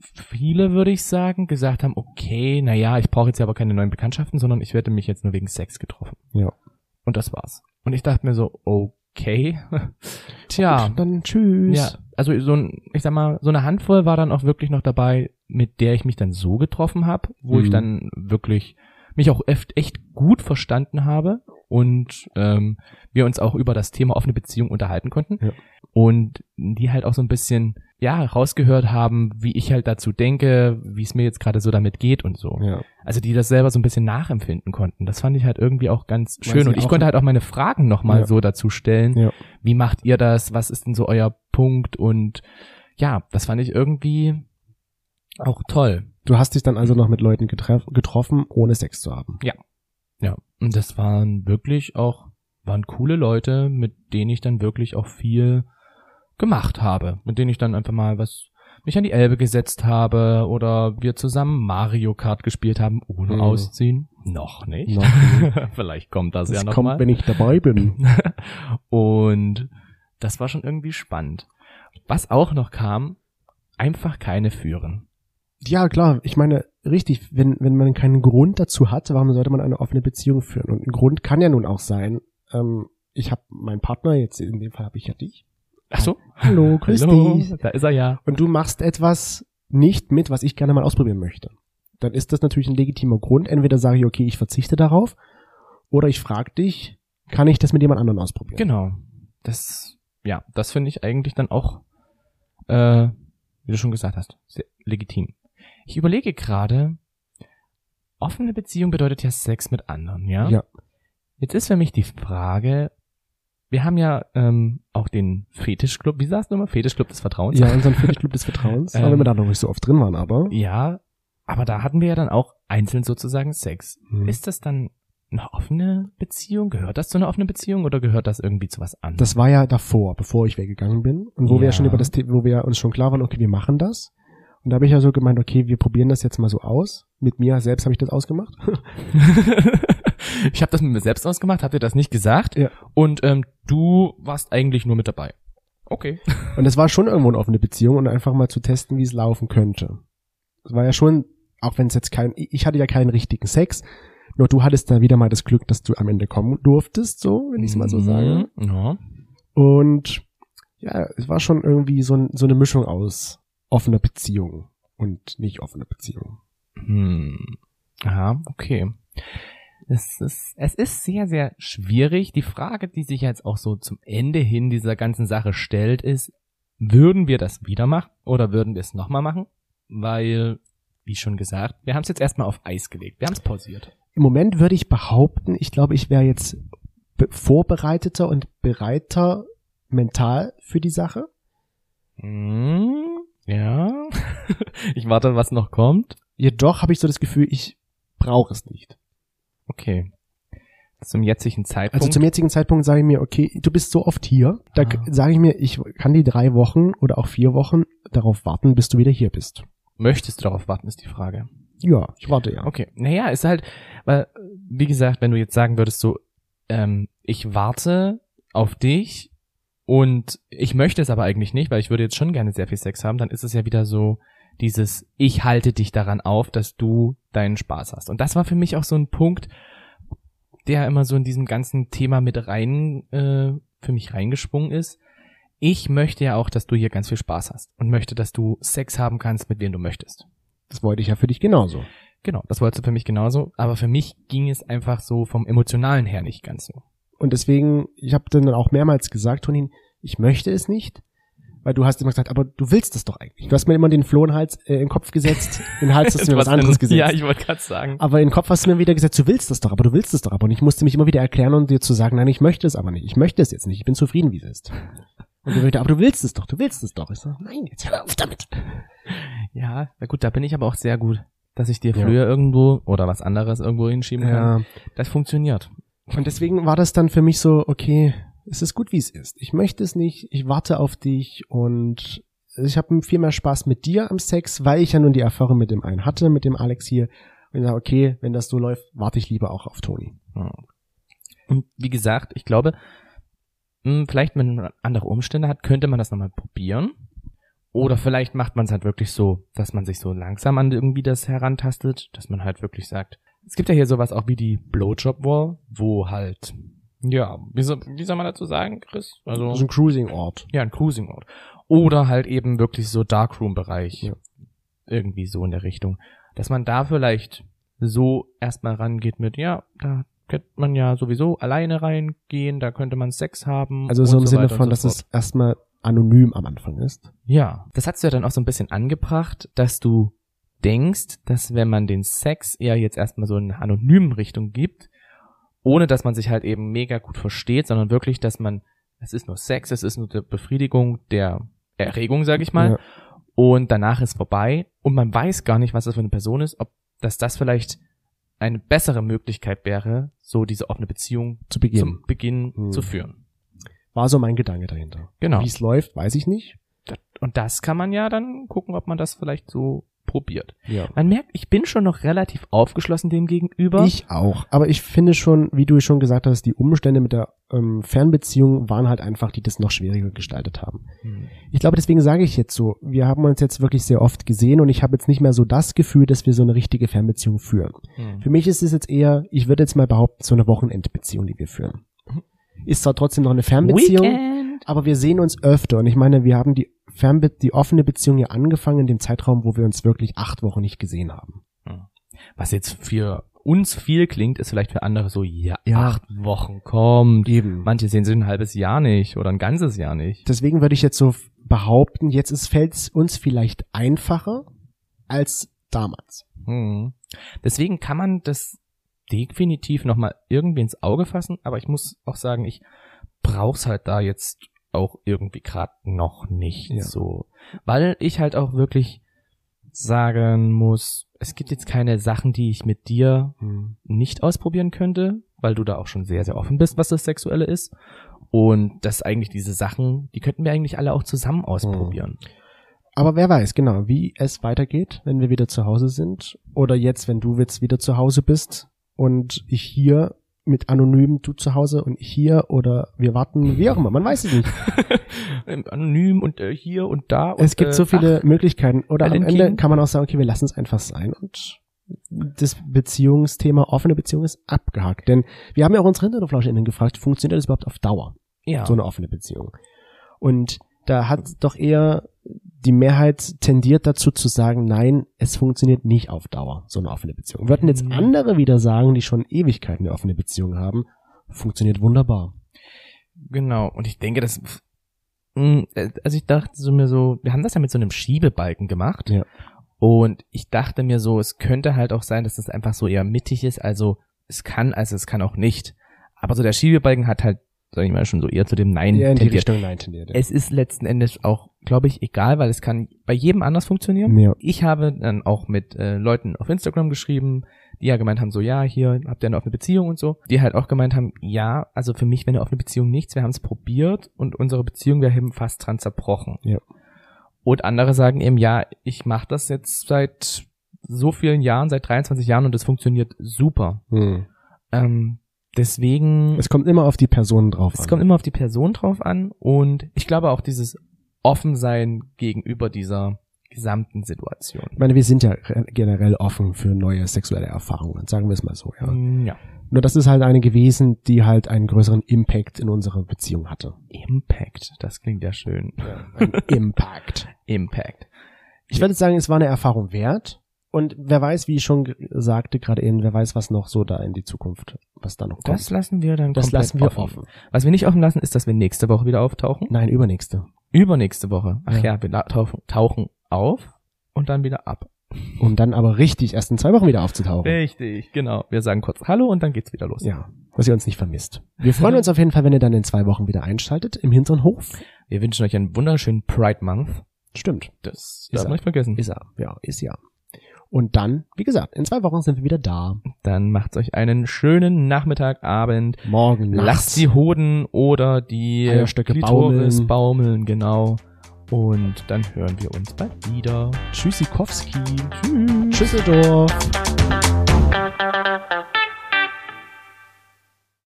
viele, würde ich sagen, gesagt haben, okay, na ja, ich brauche jetzt ja aber keine neuen Bekanntschaften, sondern ich werde mich jetzt nur wegen Sex getroffen.
Ja.
Und das war's. Und ich dachte mir so, okay, tja,
Und dann tschüss.
ja, also so ein, ich sag mal, so eine Handvoll war dann auch wirklich noch dabei, mit der ich mich dann so getroffen habe, wo ich
Mhm.
dann wirklich mich auch echt, gut verstanden habe und ähm, wir uns auch über das Thema offene Beziehung unterhalten konnten
Ja.
und die halt auch so ein bisschen ja rausgehört haben, wie ich halt dazu denke, wie es mir jetzt gerade so damit geht und so.
Ja.
Also die das selber so ein bisschen nachempfinden konnten. Das fand ich halt irgendwie auch ganz schön. Und ich konnte halt auch meine Fragen nochmal
Ja.
so dazu stellen.
Ja.
Wie macht ihr das? Was ist denn so euer Punkt? Und ja, das fand ich irgendwie auch toll.
Du hast dich dann also noch mit Leuten getroffen, ohne Sex zu haben.
Ja. Und das waren wirklich auch, waren coole Leute, mit denen ich dann wirklich auch viel gemacht habe. Mit denen ich dann einfach mal was, mich an die Elbe gesetzt habe oder wir zusammen Mario Kart gespielt haben, ohne
Mhm.
ausziehen. Noch nicht.
Noch
Vielleicht kommt das,
Das
ja noch
kommt,
mal.
wenn ich dabei bin.
Und das war schon irgendwie spannend. Was auch noch kam, einfach keine führen.
Ja, klar. Ich meine, richtig, wenn, wenn man keinen Grund dazu hat, warum sollte man eine offene Beziehung führen? Und ein Grund kann ja nun auch sein, ähm, ich habe meinen Partner, jetzt in dem Fall habe ich ja dich.
Ach so.
Hallo, grüß
Hallo,
dich.
da ist er ja.
Und du machst etwas nicht mit, was ich gerne mal ausprobieren möchte. Dann ist das natürlich ein legitimer Grund. Entweder sage ich, okay, ich verzichte darauf, oder ich frage dich, kann ich das mit jemand anderem ausprobieren?
Genau. Das, ja, das finde ich eigentlich dann auch, äh, wie du schon gesagt hast, sehr legitim. Ich überlege gerade, offene Beziehung bedeutet ja Sex mit anderen, ja?
Ja.
Jetzt ist für mich die Frage, wir haben ja ähm, auch den Fetischclub, wie sagst du immer? Fetischclub des Vertrauens?
Ja, unseren Fetischclub des Vertrauens.
Ähm,
auch wenn wir da noch nicht so oft drin waren, aber.
Ja, aber da hatten wir ja dann auch einzeln sozusagen Sex.
Hm.
Ist das dann eine offene Beziehung? Gehört das zu einer offenen Beziehung oder gehört das irgendwie zu was anderem?
Das war ja davor, bevor ich weggegangen bin. Und wo wir ja
Ja.
schon über das Thema, wo wir uns schon klar waren, okay, wir machen das. Und da habe ich ja so gemeint, okay, wir probieren das jetzt mal so aus. Mit mir selbst habe ich das ausgemacht.
ich habe das mit mir selbst ausgemacht, hab dir das nicht gesagt.
Ja.
Und ähm, du warst eigentlich nur mit dabei. Okay.
Und es war schon irgendwo eine offene Beziehung und einfach mal zu testen, wie es laufen könnte. Es war ja schon, auch wenn es jetzt kein, ich hatte ja keinen richtigen Sex, nur du hattest da wieder mal das Glück, dass du am Ende kommen durftest, so, wenn ich es mal so sage.
Mhm. Ja.
Und ja, es war schon irgendwie so, so eine Mischung aus offener Beziehung und nicht offener Beziehung.
Hm. Ja, okay. Es ist, es ist sehr, sehr schwierig. Die Frage, die sich jetzt auch so zum Ende hin dieser ganzen Sache stellt, ist, würden wir das wieder machen oder würden wir es nochmal machen? Weil, wie schon gesagt, wir haben es jetzt erstmal auf Eis gelegt. Wir haben es pausiert.
Im Moment würde ich behaupten, ich glaube, ich wäre jetzt be- vorbereiteter und bereiter mental für die Sache.
Hm, ja. ich warte, was noch kommt.
Jedoch habe ich so das Gefühl, ich brauche es nicht.
Okay. Zum jetzigen Zeitpunkt.
Also zum jetzigen Zeitpunkt sage ich mir, okay, du bist so oft hier, da
Ah.
sage ich mir, ich kann die drei Wochen oder auch vier Wochen darauf warten, bis du wieder hier bist.
möchtest du darauf warten, ist die Frage.
Ja, ich warte ja.
Okay. Naja, ist halt, weil, wie gesagt, wenn du jetzt sagen würdest, so, ähm, ich warte auf dich und ich möchte es aber eigentlich nicht, weil ich würde jetzt schon gerne sehr viel Sex haben, dann ist es ja wieder so dieses, ich halte dich daran auf, dass du deinen Spaß hast. Und das war für mich auch so ein Punkt, der immer so in diesem ganzen Thema mit rein, äh, für mich reingesprungen ist. Ich möchte ja auch, dass du hier ganz viel Spaß hast und möchte, dass du Sex haben kannst, mit wem du möchtest.
Das wollte ich ja für dich genauso.
Genau, das wolltest du für mich genauso. Aber für mich ging es einfach so vom Emotionalen her nicht ganz so.
Und deswegen, ich habe dann auch mehrmals gesagt, Tonin, ich möchte es nicht, weil du hast immer gesagt, aber du willst es doch eigentlich. Du hast mir immer den Floh in den Hals, äh, in den Kopf gesetzt, in den Hals hast du mir was anderes gesetzt.
Ja, ich wollte gerade sagen.
aber in den Kopf hast du mir wieder gesagt, du willst es doch, aber du willst es doch aber. Und ich musste mich immer wieder erklären und dir zu sagen, nein, ich möchte es aber nicht. Ich möchte es jetzt nicht. Ich bin zufrieden, wie es ist. Und du wieder, aber du willst es doch, du willst es doch. Ich so, nein, jetzt hör auf damit.
Ja, na gut, da bin ich aber auch sehr gut, dass ich dir
Ja.
früher irgendwo oder was anderes irgendwo hinschieben kann.
Ja.
Das funktioniert.
Und deswegen war das dann für mich so, okay, es ist gut, wie es ist. Ich möchte es nicht, ich warte auf dich und ich habe viel mehr Spaß mit dir am Sex, weil ich ja nun die Erfahrung mit dem einen hatte, mit dem Alex hier. Und ich sage, okay, wenn das so läuft, warte ich lieber auch auf Toni.
Ja. Und wie gesagt, ich glaube, mh, vielleicht, wenn man andere Umstände hat, könnte man das nochmal probieren. Oder vielleicht macht man es halt wirklich so, dass man sich so langsam an irgendwie das herantastet, dass man halt wirklich sagt, es gibt ja hier sowas auch wie die Blowjob Wall, wo halt, ja, wie soll, wie soll man dazu sagen, Chris? Also,
ist ein Cruising-Ort.
ja, ein Cruising Ort. Oder halt eben wirklich so Darkroom-Bereich.
Ja.
Irgendwie so in der Richtung. Dass man da vielleicht so erstmal rangeht mit, ja, da könnte man ja sowieso alleine reingehen, da könnte man Sex haben.
Also so im Sinne
weiter und
von,
so
dass es erstmal anonym am Anfang ist.
Ja, das hast du ja dann auch so ein bisschen angebracht, dass du denkst, dass wenn man den Sex eher jetzt erstmal so in einer anonymen Richtung gibt, ohne dass man sich halt eben mega gut versteht, sondern wirklich, dass man, es ist nur Sex, es ist nur die Befriedigung der Erregung, sag ich mal,
Ja.
und danach ist vorbei und man weiß gar nicht, was das für eine Person ist, ob dass das vielleicht eine bessere Möglichkeit wäre, so diese offene Beziehung
Zu Beginn.
zum Beginn
Hm.
zu führen.
War so mein Gedanke dahinter.
Genau.
Wie es läuft, weiß ich nicht.
Und das kann man ja dann gucken, ob man das vielleicht so probiert.
Ja.
Man merkt, ich bin schon noch relativ aufgeschlossen dem gegenüber.
Ich auch. Aber ich finde schon, wie du schon gesagt hast, die Umstände mit der ähm, Fernbeziehung waren halt einfach, die das noch schwieriger gestaltet haben.
Hm.
Ich glaube, deswegen sage ich jetzt so, wir haben uns jetzt wirklich sehr oft gesehen und ich habe jetzt nicht mehr so das Gefühl, dass wir so eine richtige Fernbeziehung führen.
Hm.
Für mich ist es jetzt eher, ich würde jetzt mal behaupten, so eine Wochenendbeziehung, die wir führen. Ist zwar trotzdem noch eine Fernbeziehung,
Weekend.
aber wir sehen uns öfter und ich meine, wir haben die Fernbe die offene Beziehung ja angefangen in dem Zeitraum, wo wir uns wirklich acht Wochen nicht gesehen haben.
Was jetzt für uns viel klingt, ist vielleicht für andere so, ja,
Ja.
acht Wochen kommt.
Eben.
Manche sehen sich ein halbes Jahr nicht oder ein ganzes Jahr nicht.
Deswegen würde ich jetzt so behaupten, jetzt ist fällt es uns vielleicht einfacher als damals.
Hm. Deswegen kann man das definitiv nochmal irgendwie ins Auge fassen, aber ich muss auch sagen, ich brauch's halt da jetzt auch irgendwie gerade noch nicht
Ja.
so. Weil ich halt auch wirklich sagen muss, es gibt jetzt keine Sachen, die ich mit dir nicht ausprobieren könnte, weil du da auch schon sehr, sehr offen bist, was das Sexuelle ist. Und das eigentlich diese Sachen, die könnten wir eigentlich alle auch zusammen ausprobieren.
Aber wer weiß, genau, wie es weitergeht, wenn wir wieder zu Hause sind. Oder jetzt, wenn du jetzt wieder zu Hause bist und ich hier mit anonym, du zu Hause und hier oder wir warten, wie auch immer, man weiß es nicht.
Anonym und äh, hier und da. Und,
es gibt so
äh,
viele Möglichkeiten. Oder am Ende
King.
kann man auch sagen, okay, wir lassen es einfach sein und das Beziehungsthema offene Beziehung ist abgehakt. Denn wir haben ja auch unsere HinterflauschInnen gefragt, funktioniert das überhaupt auf Dauer?
ja.
so eine offene Beziehung. Und da hat doch eher die Mehrheit tendiert dazu zu sagen, nein, es funktioniert nicht auf Dauer, so eine offene Beziehung. Würden jetzt
Mhm.
andere wieder sagen, die schon Ewigkeiten eine offene Beziehung haben, funktioniert wunderbar.
Genau, und ich denke, das, mh, also ich dachte so mir so, wir haben das ja mit so einem Schiebebalken gemacht.
Ja.
Und ich dachte mir so, es könnte halt auch sein, dass das einfach so eher mittig ist, also es kann, also es kann auch nicht. Aber so der Schiebebalken hat halt, sag ich mal, schon so eher zu dem Nein
Ja,
tendiert.
Richtung nein tendiert. ja.
Es ist letzten Endes auch, glaube ich, egal, weil es kann bei jedem anders funktionieren.
Ja.
Ich habe dann auch mit äh, Leuten auf Instagram geschrieben, die ja gemeint haben, so ja, hier habt ihr eine offene Beziehung und so. Die halt auch gemeint haben, ja, also für mich wäre eine offene Beziehung nichts, wir haben es probiert und unsere Beziehung wäre eben fast dran zerbrochen.
Ja.
Und andere sagen eben, ja, ich mache das jetzt seit so vielen Jahren, seit 23 Jahren und es funktioniert super.
Hm.
Ähm, deswegen
Es kommt immer auf die Person drauf
es
an.
kommt immer auf die Person drauf an und ich glaube auch dieses Offensein gegenüber dieser gesamten Situation.
ich meine, wir sind ja generell offen für neue sexuelle Erfahrungen, sagen wir es mal so. Ja.
Mm, Ja.
Nur das ist halt eine gewesen, die halt einen größeren Impact in unserer Beziehung hatte.
Impact, das klingt ja schön.
Ein Impact.
Impact.
Ich würde sagen, es war eine Erfahrung wert. Und wer weiß, wie ich schon sagte gerade eben, wer weiß, was noch so da in die Zukunft, was da noch kommt.
Das lassen wir dann
Das
komplett
lassen wir
offen.
offen.
Was wir nicht offen lassen, ist, dass wir nächste Woche wieder auftauchen.
Nein, übernächste.
Übernächste Woche. Ach
Ja.
ja, wir tauchen, tauchen auf und dann wieder ab.
Um dann aber richtig erst in zwei Wochen wieder aufzutauchen.
Richtig, genau. Wir sagen kurz Hallo und dann geht's wieder los.
Ja, dass ihr uns nicht vermisst. Wir freuen uns auf jeden Fall, wenn ihr dann in zwei Wochen wieder einschaltet im hinteren Hof.
Wir wünschen euch einen wunderschönen Pride Month.
Stimmt.
Das
Ist
darf
er.
man nicht vergessen.
Ist ja, ja, ist ja. Und dann, wie gesagt, in zwei Wochen sind wir wieder da.
Dann macht euch einen schönen Nachmittag, Abend.
Morgen nachts.
Lasst die Hoden oder die
Eierstöcke
Klitoris
baumeln.
baumeln, genau. Und dann hören wir uns bald wieder.
Tschüssikowski.
Tschüss.
Schüsseldorf.